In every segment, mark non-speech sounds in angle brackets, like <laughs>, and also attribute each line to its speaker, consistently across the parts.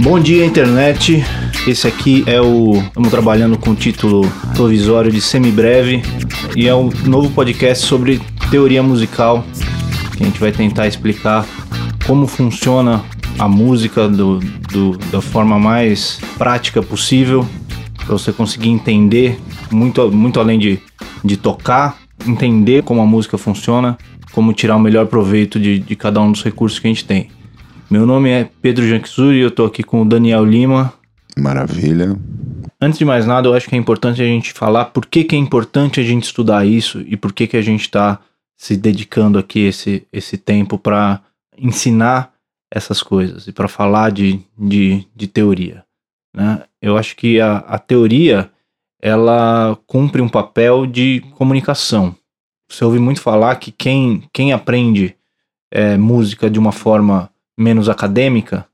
Speaker 1: Bom dia, internet. Esse aqui é o. Estamos trabalhando com o título provisório de Semibreve e é um novo podcast sobre teoria musical que a gente vai tentar explicar como funciona a música do, do, da forma mais prática possível para você conseguir entender muito, muito além de, de tocar, entender como a música funciona, como tirar o melhor proveito de, de cada um dos recursos que a gente tem. Meu nome é Pedro Janquizuri e eu tô aqui com o Daniel Lima.
Speaker 2: Maravilha.
Speaker 1: Antes de mais nada, eu acho que é importante a gente falar por que, que é importante a gente estudar isso e por que, que a gente está se dedicando aqui esse, esse tempo para ensinar essas coisas e para falar de, de, de teoria. Né? Eu acho que a, a teoria ela cumpre um papel de comunicação. Você ouve muito falar que quem, quem aprende é, música de uma forma menos acadêmica,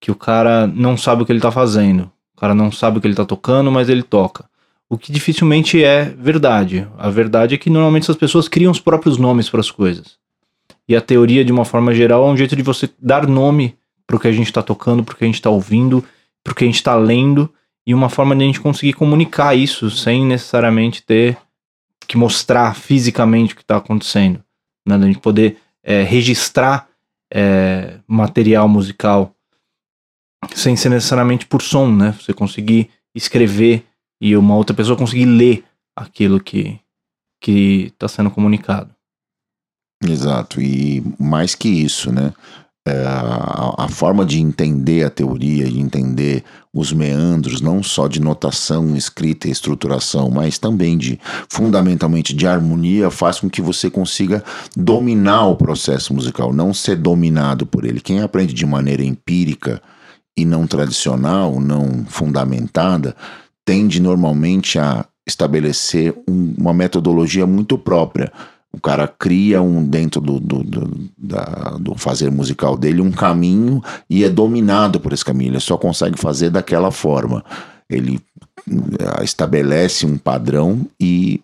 Speaker 1: que o cara não sabe o que ele tá fazendo. O cara não sabe o que ele tá tocando, mas ele toca. O que dificilmente é verdade. A verdade é que normalmente essas pessoas criam os próprios nomes para as coisas. E a teoria, de uma forma geral, é um jeito de você dar nome para o que a gente está tocando, para o que a gente está ouvindo, para o que a gente está lendo, e uma forma de a gente conseguir comunicar isso sem necessariamente ter que mostrar fisicamente o que está acontecendo. Né? A gente poder é, registrar é, material musical sem ser necessariamente por som, né? Você conseguir escrever e uma outra pessoa conseguir ler aquilo que que está sendo comunicado.
Speaker 2: Exato, e mais que isso, né? É, a, a, forma de entender a teoria, de entender os meandros, não só de notação, escrita e estruturação, mas também de fundamentalmente de harmonia, faz com que você consiga dominar o processo musical, não ser dominado por ele. Quem aprende de maneira empírica e não tradicional, não fundamentada, tende normalmente a estabelecer um, uma metodologia muito própria o cara cria um dentro do, do, do, da, do fazer musical dele um caminho e é dominado por esse caminho. Ele só consegue fazer daquela forma. Ele eh, estabelece um padrão e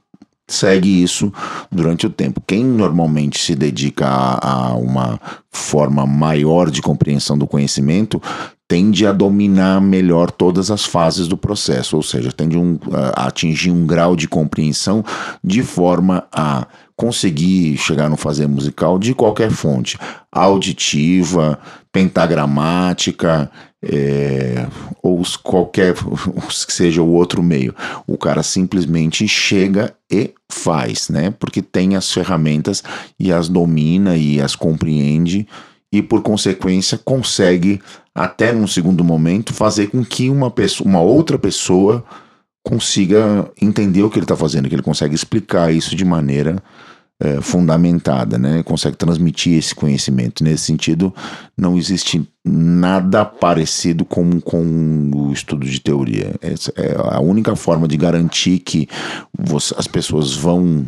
Speaker 2: segue isso durante o tempo. Quem normalmente se dedica a, a, uma forma maior de compreensão do conhecimento tende a dominar melhor todas as fases do processo, ou seja, tende um, a atingir um grau de compreensão de forma a conseguir chegar no fazer musical de qualquer fonte, auditiva, pentagramática, é, ou qualquer que seja o outro meio. O cara simplesmente chega e faz, né? Porque tem as ferramentas e as domina e as compreende e por consequência consegue até num segundo momento fazer com que uma pessoa, uma outra pessoa consiga entender o que ele está fazendo, que ele consegue explicar isso de maneira é, fundamentada, né? Consegue transmitir esse conhecimento. Nesse sentido, não existe nada parecido com, com o estudo de teoria. Essa é a única forma de garantir que você, as pessoas vão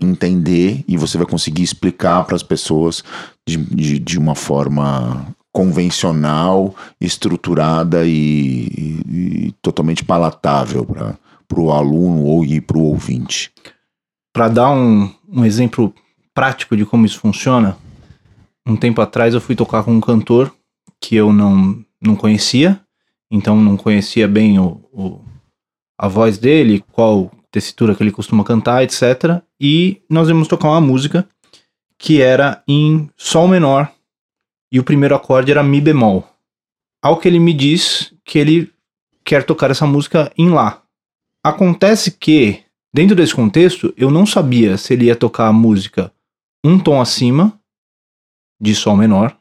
Speaker 2: entender e você vai conseguir explicar para as pessoas de, de, de, uma forma convencional, estruturada e, e, e totalmente palatável para o aluno ou para o ouvinte.
Speaker 1: Para dar um, um exemplo prático de como isso funciona, um tempo atrás eu fui tocar com um cantor que eu não, não conhecia, então não conhecia bem o, o a voz dele, qual tessitura que ele costuma cantar, etc. E nós íamos tocar uma música que era em Sol menor e o primeiro acorde era Mi bemol. Ao que ele me diz que ele quer tocar essa música em Lá. Acontece que, dentro desse contexto, eu não sabia se ele ia tocar a música um tom acima de Sol menor.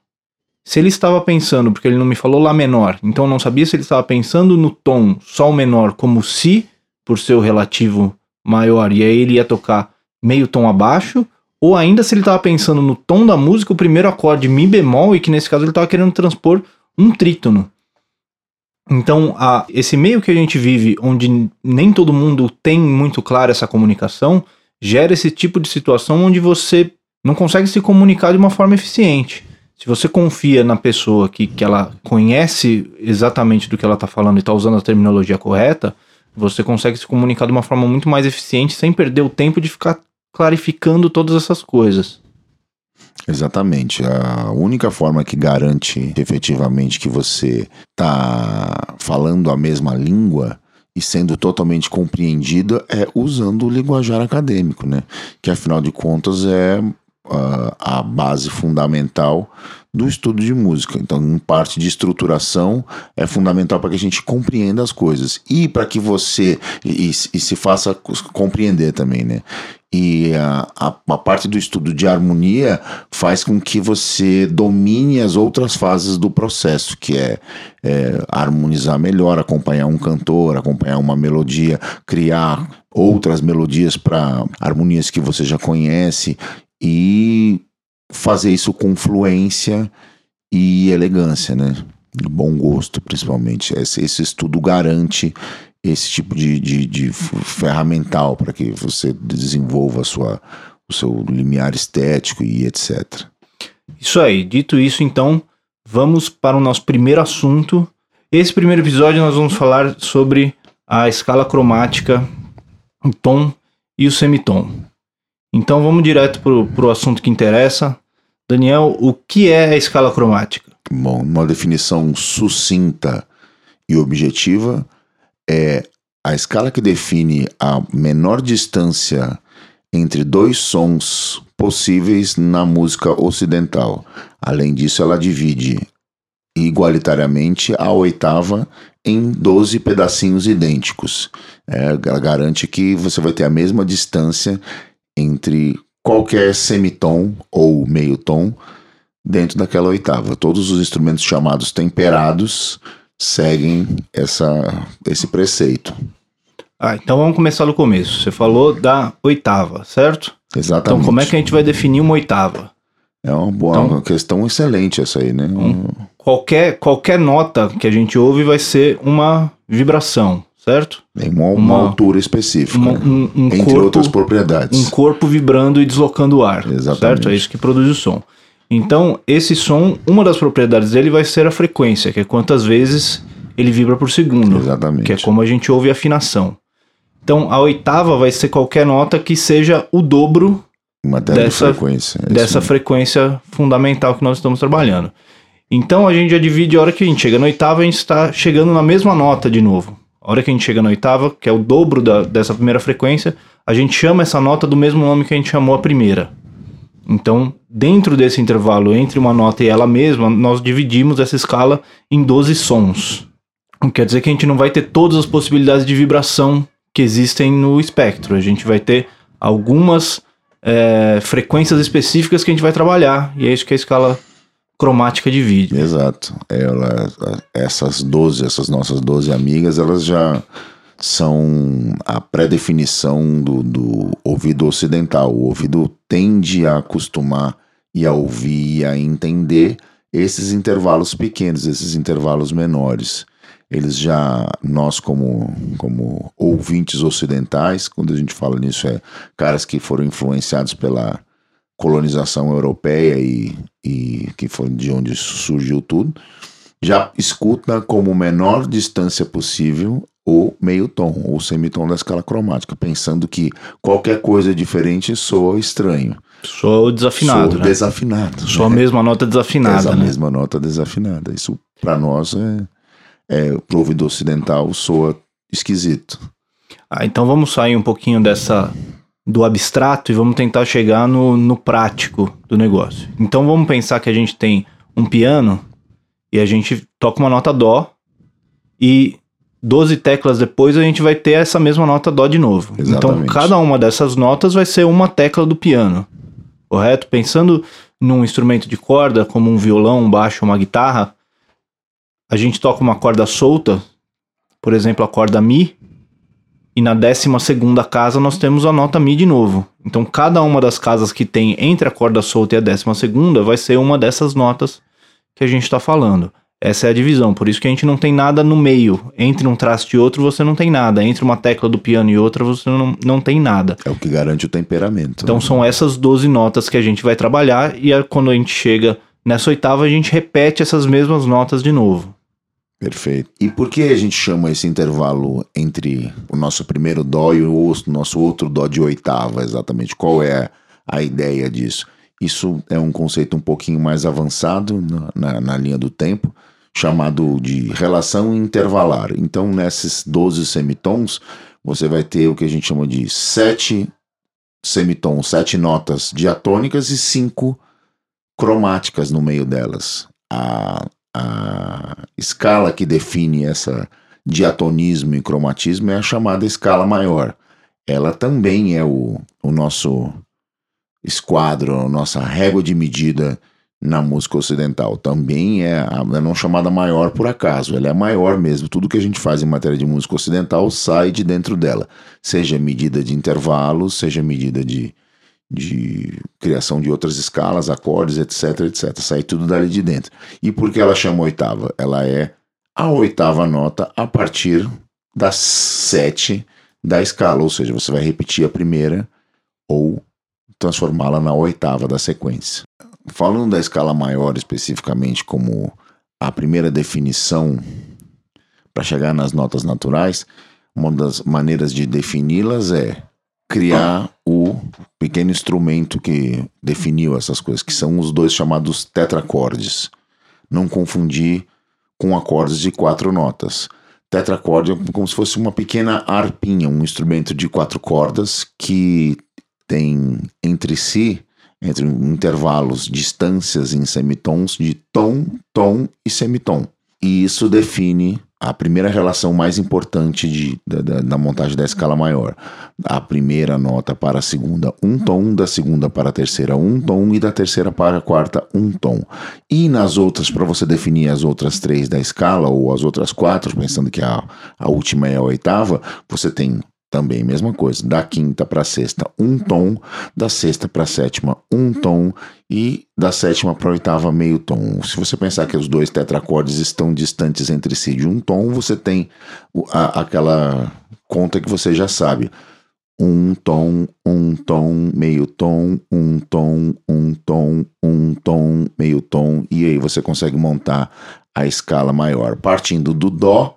Speaker 1: Se ele estava pensando, porque ele não me falou Lá menor, então eu não sabia se ele estava pensando no tom Sol menor como Si, por seu relativo maior, e aí ele ia tocar meio tom abaixo, ou ainda se ele estava pensando no tom da música, o primeiro acorde Mi bemol, e que nesse caso ele estava querendo transpor um trítono. Então, a, esse meio que a gente vive, onde nem todo mundo tem muito claro essa comunicação, gera esse tipo de situação onde você não consegue se comunicar de uma forma eficiente. Se você confia na pessoa que, que ela conhece exatamente do que ela está falando e está usando a terminologia correta, Você consegue se comunicar de uma forma muito mais eficiente sem perder o tempo de ficar clarificando todas essas coisas.
Speaker 2: Exatamente. A única forma que garante efetivamente que você está falando a mesma língua e sendo totalmente compreendida é usando o linguajar acadêmico, né? Que afinal de contas é uh, a base fundamental do estudo de música. Então, em parte de estruturação, é fundamental para que a gente compreenda as coisas e para que você e, e, se faça compreender também, né? E a, a, a, parte do estudo de harmonia faz com que você domine as outras fases do processo, que é, é harmonizar melhor, acompanhar um cantor, acompanhar uma melodia, criar outras melodias para harmonias que você já conhece e fazer isso com fluência e elegância, né? Bom gosto, principalmente. Esse, esse estudo garante esse tipo de, de, de ferramental para que você desenvolva sua, o seu limiar estético e etc.
Speaker 1: Isso aí. Dito isso, então, vamos para o nosso primeiro assunto. Esse primeiro episódio nós vamos falar sobre a escala cromática, o tom e o semitom. Então vamos direto para o assunto que interessa. Daniel, o que é a escala cromática?
Speaker 2: Bom, uma definição sucinta e objetiva é a escala que define a menor distância entre dois sons possíveis na música ocidental. Além disso, ela divide igualitariamente a oitava em 12 pedacinhos idênticos. É, ela garante que você vai ter a mesma distância entre qualquer semitom ou meio tom dentro daquela oitava. Todos os instrumentos chamados temperados seguem essa, esse preceito.
Speaker 1: Ah, então vamos começar do começo. Você falou da oitava, certo?
Speaker 2: Exatamente.
Speaker 1: Então como é que a gente vai definir uma oitava?
Speaker 2: É uma boa então, uma questão excelente essa aí, né? Um,
Speaker 1: qualquer, qualquer nota que a gente ouve vai ser uma vibração, certo?
Speaker 2: Tem uma, uma, uma altura específica, uma, um, um entre
Speaker 1: corpo,
Speaker 2: outras propriedades.
Speaker 1: Um corpo vibrando e deslocando o ar,
Speaker 2: Exatamente.
Speaker 1: certo? É isso que produz o som. Então, esse som, uma das propriedades dele vai ser a frequência, que é quantas vezes ele vibra por segundo.
Speaker 2: Exatamente.
Speaker 1: Que é como a gente ouve a afinação. Então, a oitava vai ser qualquer nota que seja o dobro dessa, frequência, é dessa frequência fundamental que nós estamos trabalhando. Então, a gente já divide a hora que a gente chega na oitava, a gente está chegando na mesma nota de novo. A hora que a gente chega na oitava, que é o dobro da, dessa primeira frequência, a gente chama essa nota do mesmo nome que a gente chamou a primeira. Então, dentro desse intervalo entre uma nota e ela mesma, nós dividimos essa escala em 12 sons. Quer dizer que a gente não vai ter todas as possibilidades de vibração que existem no espectro. A gente vai ter algumas é, frequências específicas que a gente vai trabalhar. E é isso que a escala cromática divide.
Speaker 2: Exato. Ela, essas 12, essas nossas 12 amigas, elas já são a pré-definição do, do ouvido ocidental. O ouvido tende a acostumar e a ouvir e a entender esses intervalos pequenos, esses intervalos menores. Eles já, nós como, como ouvintes ocidentais, quando a gente fala nisso, é caras que foram influenciados pela colonização europeia e, e que foi de onde surgiu tudo, já escuta como menor distância possível o meio tom, ou semitom da escala cromática, pensando que qualquer coisa diferente soa estranho.
Speaker 1: Soa desafinado,
Speaker 2: soa
Speaker 1: né?
Speaker 2: desafinado.
Speaker 1: Soa né? a mesma nota desafinada,
Speaker 2: é a
Speaker 1: né?
Speaker 2: mesma nota desafinada. Isso para nós é, é pro ouvido ocidental soa esquisito.
Speaker 1: Ah, então vamos sair um pouquinho dessa do abstrato e vamos tentar chegar no, no prático do negócio. Então vamos pensar que a gente tem um piano e a gente toca uma nota dó e 12 teclas depois a gente vai ter essa mesma nota Dó de novo. Então, Exatamente. Então cada uma dessas notas vai ser uma tecla do piano. Correto? Pensando num instrumento de corda, como um violão, um baixo, uma guitarra, a gente toca uma corda solta, por exemplo, a corda Mi, e na décima segunda casa nós temos a nota Mi de novo. Então cada uma das casas que tem entre a corda solta e a décima segunda vai ser uma dessas notas que a gente está falando. Essa é a divisão, por isso que a gente não tem nada no meio. Entre um traste e outro você não tem nada. Entre uma tecla do piano e outra você não, não tem nada.
Speaker 2: É o que garante o temperamento.
Speaker 1: Então
Speaker 2: né?
Speaker 1: são essas 12 notas que a gente vai trabalhar e quando a gente chega nessa oitava a gente repete essas mesmas notas de novo.
Speaker 2: Perfeito. E por que a gente chama esse intervalo entre o nosso primeiro dó e o nosso outro dó de oitava, exatamente? Qual é a ideia disso? Isso é um conceito um pouquinho mais avançado na, na, na linha do tempo, chamado de relação intervalar. Então, nesses 12 semitons, você vai ter o que a gente chama de sete semitons, sete notas diatônicas e cinco cromáticas no meio delas. A, a escala que define essa diatonismo e cromatismo é a chamada escala maior. Ela também é o, o nosso esquadro, a nossa régua de medida na música ocidental. Também é, é não chamada maior por acaso, ela é maior mesmo. Tudo que a gente faz em matéria de música ocidental sai de dentro dela, seja medida de intervalos, seja medida de, de criação de outras escalas, acordes, etc, etc. Sai tudo dali de dentro. E por que ela chama oitava? Ela é a oitava nota a partir das sete da escala, ou seja, você vai repetir a primeira ou transformá-la na oitava da sequência. Falando da escala maior especificamente como a primeira definição para chegar nas notas naturais, uma das maneiras de defini-las é criar o pequeno instrumento que definiu essas coisas, que são os dois chamados tetracordes. Não confundir com acordes de quatro notas. Tetracorde é como se fosse uma pequena arpinha, um instrumento de quatro cordas que tem entre si entre intervalos, distâncias em semitons de tom, tom e semitom. E isso define a primeira relação mais importante de, da, da, montagem da escala maior. A primeira nota para a segunda, um tom, da segunda para a terceira, um tom, e da terceira para a quarta, um tom. E nas outras, para você definir as outras três da escala, ou as outras quatro, pensando que a, a última é a oitava, você tem também mesma coisa. Da quinta para sexta, um tom. Da sexta para sétima, um tom. E da sétima para oitava, meio tom. Se você pensar que os dois tetracordes estão distantes entre si de um tom, você tem a, aquela conta que você já sabe. Um tom, um tom, meio tom, um tom, um tom, um tom, meio tom. E aí você consegue montar a escala maior. Partindo do Dó,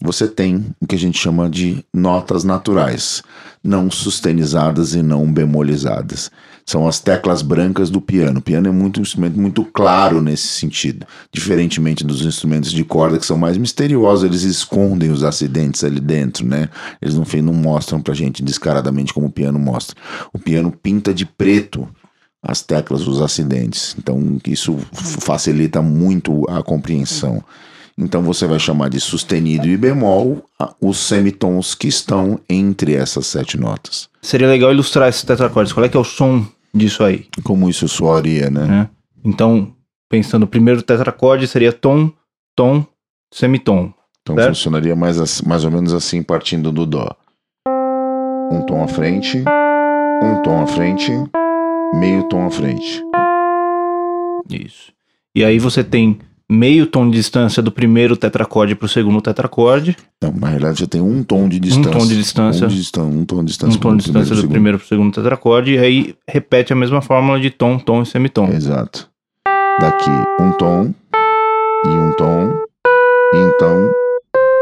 Speaker 2: você tem o que a gente chama de notas naturais, não sustenizadas e não bemolizadas. São as teclas brancas do piano. O piano é muito, um instrumento muito claro nesse sentido, diferentemente dos instrumentos de corda que são mais misteriosos, eles escondem os acidentes ali dentro, né? Eles não, não mostram pra gente descaradamente como o piano mostra. O piano pinta de preto as teclas, os acidentes. Então isso facilita muito a compreensão. Então você vai chamar de sustenido e bemol os semitons que estão entre essas sete notas.
Speaker 1: Seria legal ilustrar esses tetracordes. Qual é que é o som disso aí?
Speaker 2: Como isso soaria, né?
Speaker 1: É. Então, pensando, o primeiro tetracorde seria tom, tom, semitom.
Speaker 2: Então certo? funcionaria mais, mais ou menos assim, partindo do dó. Um tom à frente, um tom à frente, meio tom à frente.
Speaker 1: Isso. E aí você tem meio tom de distância do primeiro tetracorde para o segundo tetracorde.
Speaker 2: Não, na realidade você tem um tom de distância.
Speaker 1: Um tom de distância. Um,
Speaker 2: de, um tom de distância.
Speaker 1: Um tom de distância do primeiro para o segundo tetracorde. E aí repete a mesma fórmula de tom, tom e semitom.
Speaker 2: Exato. Daqui um tom e um tom e então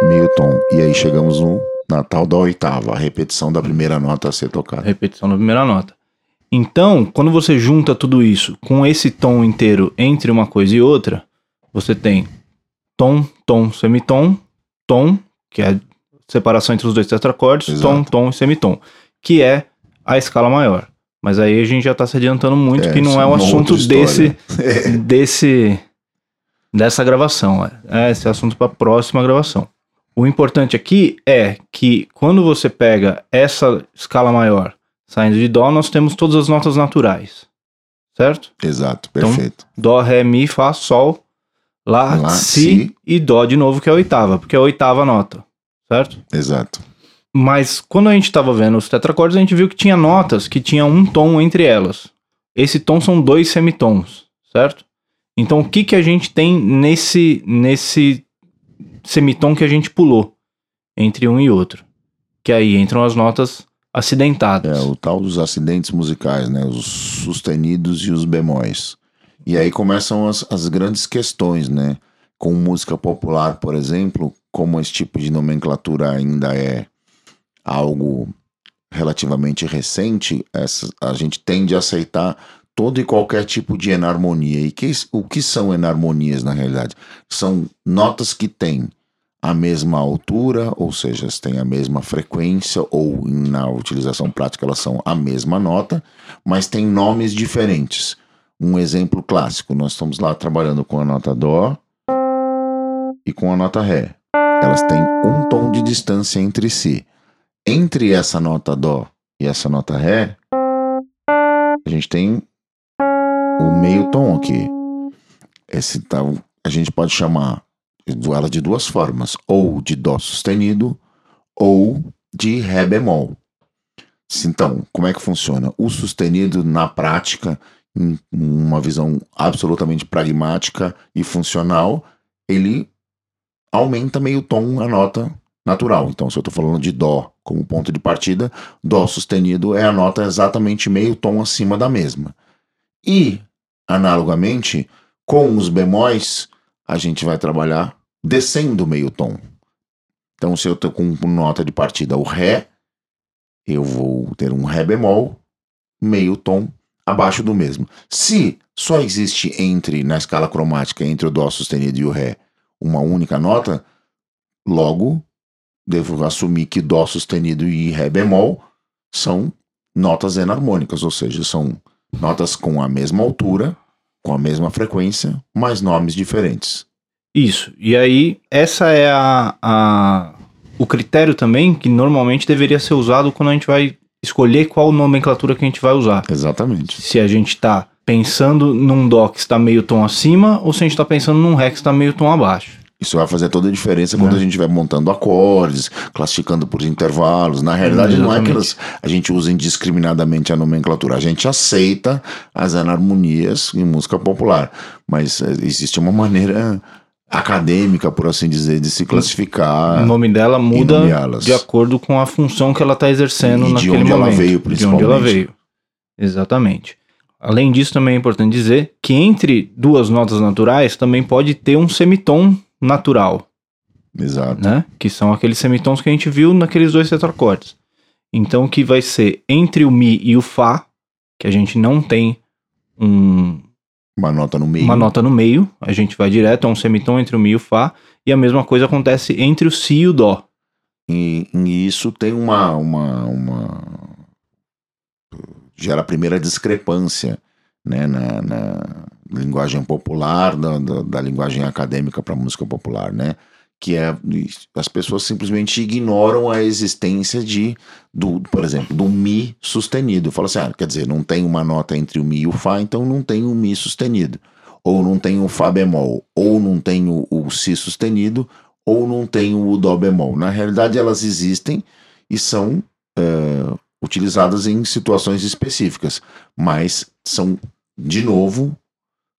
Speaker 2: meio tom. E aí chegamos no Natal da oitava, a repetição da primeira nota a ser tocada.
Speaker 1: Repetição da primeira nota. Então, quando você junta tudo isso com esse tom inteiro entre uma coisa e outra, você tem tom, tom, semitom, tom, que é a separação entre os dois tetracordes, Exato. tom, tom e semitom, que é a escala maior. Mas aí a gente já está se adiantando muito, é, que não é o assunto desse, é. <laughs> desse, dessa gravação. É, esse é assunto para a próxima gravação. O importante aqui é que quando você pega essa escala maior saindo de Dó, nós temos todas as notas naturais. Certo?
Speaker 2: Exato, então, perfeito.
Speaker 1: Então, Dó, Ré, Mi, Fá, Sol, Lá, Lá si, si, e Dó de novo, que é a oitava, porque é a oitava nota, certo?
Speaker 2: Exato.
Speaker 1: Mas quando a gente estava vendo os tetracordes, a gente viu que tinha notas que tinham um tom entre elas. Esse tom são dois semitons, certo? Então o que, que a gente tem nesse, nesse semitom que a gente pulou entre um e outro? Que aí entram as notas acidentadas.
Speaker 2: É, o tal dos acidentes musicais, né? Os sustenidos e os bemóis. E aí começam as, as grandes questões, né? com música popular, por exemplo, como esse tipo de nomenclatura ainda é algo relativamente recente, essa, a gente tende a aceitar todo e qualquer tipo de enarmonia. E que, o que são enarmonias na realidade? São notas que têm a mesma altura, ou seja, têm a mesma frequência, ou na utilização prática elas são a mesma nota, mas têm nomes diferentes. Um exemplo clássico, nós estamos lá trabalhando com a nota Dó e com a nota Ré. Elas têm um tom de distância entre si. Entre essa nota Dó e essa nota Ré, a gente tem o meio tom aqui. Esse tá, a gente pode chamar ela de duas formas, ou de Dó sustenido ou de Ré bemol. Então, como é que funciona? O sustenido, na prática, uma visão absolutamente pragmática e funcional, ele aumenta meio tom a nota natural. Então, se eu estou falando de Dó como ponto de partida, Dó sustenido é a nota exatamente meio tom acima da mesma. E, analogamente, com os bemóis, a gente vai trabalhar descendo meio tom. Então, se eu estou com nota de partida o Ré, eu vou ter um Ré bemol, meio tom abaixo do mesmo. Se só existe entre, na escala cromática, entre o Dó sustenido e o Ré, uma única nota, logo devo assumir que Dó sustenido e Ré bemol são notas enarmônicas, ou seja, são Notas com a mesma altura, com a mesma frequência, mas nomes diferentes.
Speaker 1: Isso. E aí, essa é a, a, o critério também que normalmente deveria ser usado quando a gente vai escolher qual nomenclatura que a gente vai usar.
Speaker 2: Exatamente.
Speaker 1: Se a gente está pensando num Dó que está meio tom acima ou se a gente está pensando num Ré que está meio tom abaixo.
Speaker 2: Isso vai fazer toda a diferença quando é. a gente vai montando acordes, classificando por intervalos. Na realidade, não é que elas, a gente usa indiscriminadamente a nomenclatura. A gente aceita as anarmonias em música popular. Mas eh, existe uma maneira acadêmica, por assim dizer, de se classificar.
Speaker 1: O nome dela muda de acordo com a função que ela está exercendo e naquele
Speaker 2: de onde
Speaker 1: momento.
Speaker 2: ela veio, principalmente.
Speaker 1: De onde ela veio. Exatamente. Além disso, também é importante dizer que entre duas notas naturais também pode ter um semitom natural.
Speaker 2: Exato.
Speaker 1: Né? Que são aqueles semitons que a gente viu naqueles dois tetracordes. Então, que vai ser entre o Mi e o Fá, que a gente não tem um,
Speaker 2: uma nota no meio.
Speaker 1: Uma nota no meio, a gente vai direto a um semitom entre o Mi e o Fá, e a mesma coisa acontece entre o Si e o Dó.
Speaker 2: E, e isso tem uma, uma, uma. gera a primeira discrepância né, na, na linguagem popular, da, da, da linguagem acadêmica para música popular, né? Que é as pessoas simplesmente ignoram a existência de, do, por exemplo, do Mi sustenido. Fala assim, ah, quer dizer, não tem uma nota entre o Mi e o Fá, então não tem o Mi sustenido. Ou não tem o Fá bemol, ou não tem o, o Si sustenido, ou não tem o Dó bemol. Na realidade, elas existem e são uh, utilizadas em situações específicas, mas são de novo,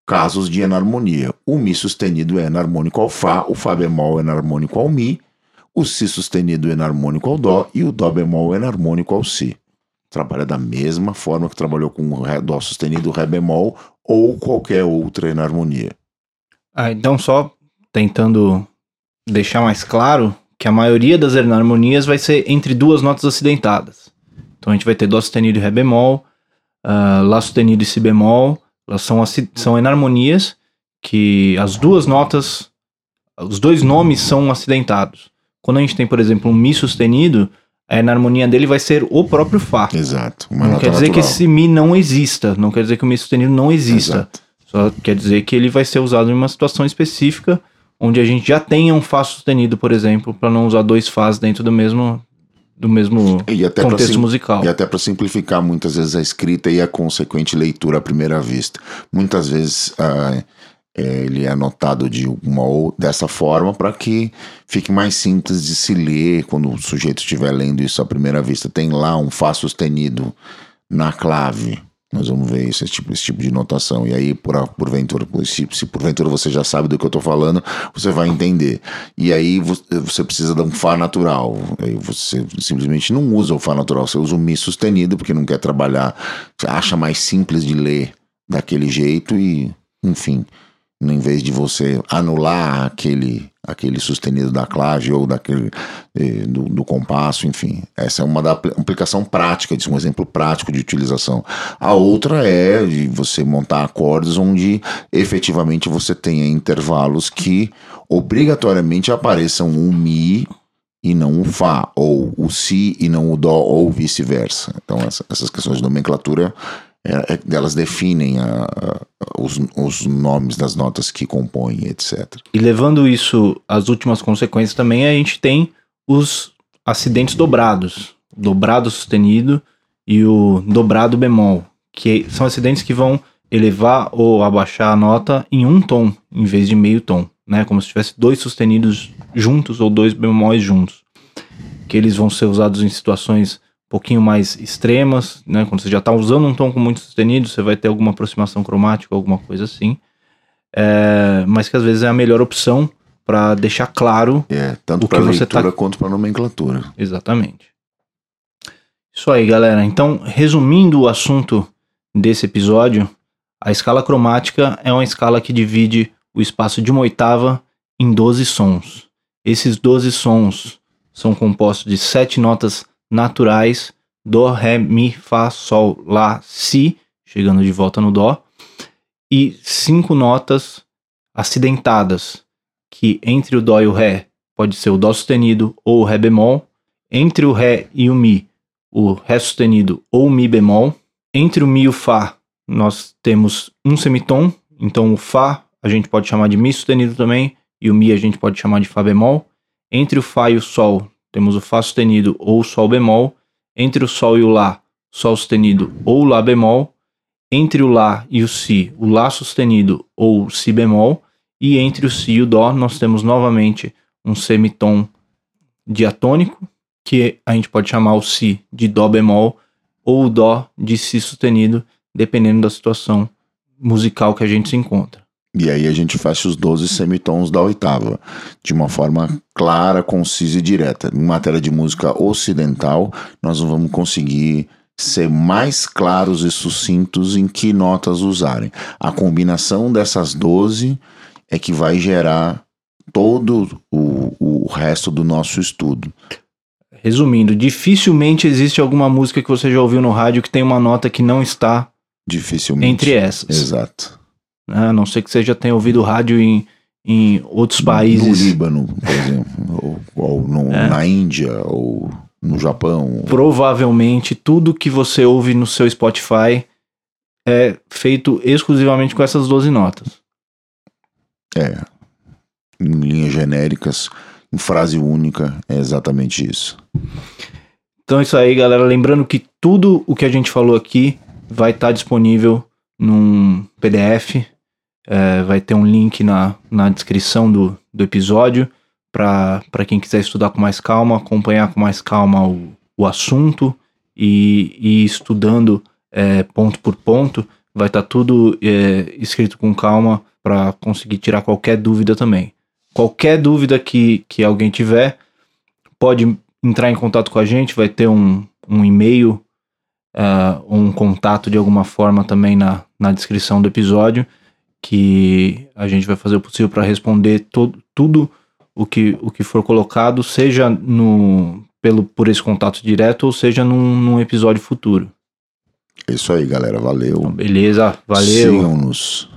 Speaker 2: casos de enarmonia. O Mi sustenido é enarmônico ao Fá, o Fá bemol é enarmônico ao Mi, o Si sustenido é enarmônico ao Dó e o Dó bemol é enarmônico ao Si. Trabalha da mesma forma que trabalhou com o Ré, Dó sustenido, Ré bemol ou qualquer outra enarmonia.
Speaker 1: Ah, então, só tentando deixar mais claro que a maioria das enarmonias vai ser entre duas notas acidentadas. Então a gente vai ter Dó sustenido e Ré bemol, uh, Lá sustenido e Si bemol, elas são, são enarmonias que as duas notas, os dois nomes são acidentados. Quando a gente tem, por exemplo, um Mi sustenido, a enarmonia dele vai ser o próprio Fá.
Speaker 2: Exato.
Speaker 1: não quer dizer natural. que esse Mi não exista, não quer dizer que o Mi sustenido não exista. Exato. Só quer dizer que ele vai ser usado em uma situação específica onde a gente já tenha um Fá sustenido, por exemplo, para não usar dois Fás dentro do mesmo do mesmo contexto musical.
Speaker 2: E até para simplificar muitas vezes a escrita e a consequente leitura à primeira vista. Muitas vezes uh, ele é anotado de uma ou dessa forma para que fique mais simples de se ler quando o sujeito estiver lendo isso à primeira vista. Tem lá um Fá sustenido na clave nós vamos ver esse tipo, esse tipo de notação. E aí, por, porventura, se, se porventura você já sabe do que eu estou falando, você vai entender. E aí você precisa de um Fá natural. Aí você simplesmente não usa o Fá natural, você usa o Mi sustenido, porque não quer trabalhar. Você acha mais simples de ler daquele jeito e, enfim, em vez de você anular aquele aquele sustenido da clave ou daquele eh, do, do, compasso, enfim. Essa é uma da aplicação prática disso, um exemplo prático de utilização. A outra é de você montar acordes onde efetivamente você tenha intervalos que obrigatoriamente apareçam um mi e não o Fá, ou o Si e não o Dó, ou vice-versa. Então, essa, essas questões de nomenclatura é, é, elas definem a, a, os, os, nomes das notas que compõem, etc.
Speaker 1: E levando isso às últimas consequências também, a gente tem os acidentes dobrados, dobrado sustenido e o dobrado bemol, que são acidentes que vão elevar ou abaixar a nota em um tom, em vez de meio tom, né? Como se tivesse dois sustenidos juntos ou dois bemóis juntos. Que eles vão ser usados em situações pouquinho mais extremas, né? Quando você já está usando um tom com muito sustenido, você vai ter alguma aproximação cromática, alguma coisa assim. É, mas que às vezes é a melhor opção para deixar claro
Speaker 2: é, tanto para leitura tá... quanto para nomenclatura.
Speaker 1: Exatamente. Isso aí, galera. Então, resumindo o assunto desse episódio, a escala cromática é uma escala que divide o espaço de uma oitava em 12 sons. Esses 12 sons são compostos de sete notas naturais Dó, Ré, Mi, Fá, Sol, Lá, Si, chegando de volta no Dó, e cinco notas acidentadas, que entre o Dó e o Ré pode ser o Dó sustenido ou o Ré bemol, entre o Ré e o Mi, o Ré sustenido ou Mi bemol, entre o Mi e o Fá nós temos um semitom, então o Fá a gente pode chamar de Mi sustenido também, e o Mi a gente pode chamar de Fá bemol, entre o Fá e o Sol temos o Fá sustenido ou Sol bemol, entre o Sol e o Lá, Sol sustenido ou Lá bemol, entre o Lá e o Si, o Lá sustenido ou Si bemol, e entre o Si e o Dó nós temos novamente um semitom diatônico, que a gente pode chamar o Si de Dó bemol ou o Dó de Si sustenido, dependendo da situação musical que a gente se encontra.
Speaker 2: E aí a gente fecha os 12 semitons da oitava, de uma forma clara, concisa e direta. Em matéria de música ocidental, nós não vamos conseguir ser mais claros e sucintos em que notas usarem. A combinação dessas 12 é que vai gerar todo o, o resto do nosso estudo.
Speaker 1: Resumindo, dificilmente existe alguma música que você já ouviu no rádio que tem uma nota que não está
Speaker 2: dificilmente
Speaker 1: entre essas.
Speaker 2: Exato.
Speaker 1: Né? A não ser que você já tenha ouvido rádio em, em outros países.
Speaker 2: No Líbano, por exemplo, ou, ou no, é. na Índia, ou no Japão.
Speaker 1: Provavelmente tudo que você ouve no seu Spotify é feito exclusivamente com essas 12 notas.
Speaker 2: É. Em linhas genéricas, em frase única, é exatamente isso.
Speaker 1: Então é isso aí, galera. Lembrando que tudo o que a gente falou aqui vai estar disponível num PDF é, vai ter um link na, na descrição do, do episódio para quem quiser estudar com mais calma, acompanhar com mais calma o, o assunto e, e estudando é, ponto por ponto. Vai estar tá tudo é, escrito com calma para conseguir tirar qualquer dúvida também. Qualquer dúvida que, que alguém tiver, pode entrar em contato com a gente, vai ter um, um e-mail, uh, um contato de alguma forma também na, na descrição do episódio que a gente vai fazer o possível para responder todo, tudo o que, o que for colocado, seja no, pelo, por esse contato direto ou seja num, num episódio futuro.
Speaker 2: É isso aí, galera. Valeu. Então,
Speaker 1: beleza, valeu.
Speaker 2: Sigam-nos.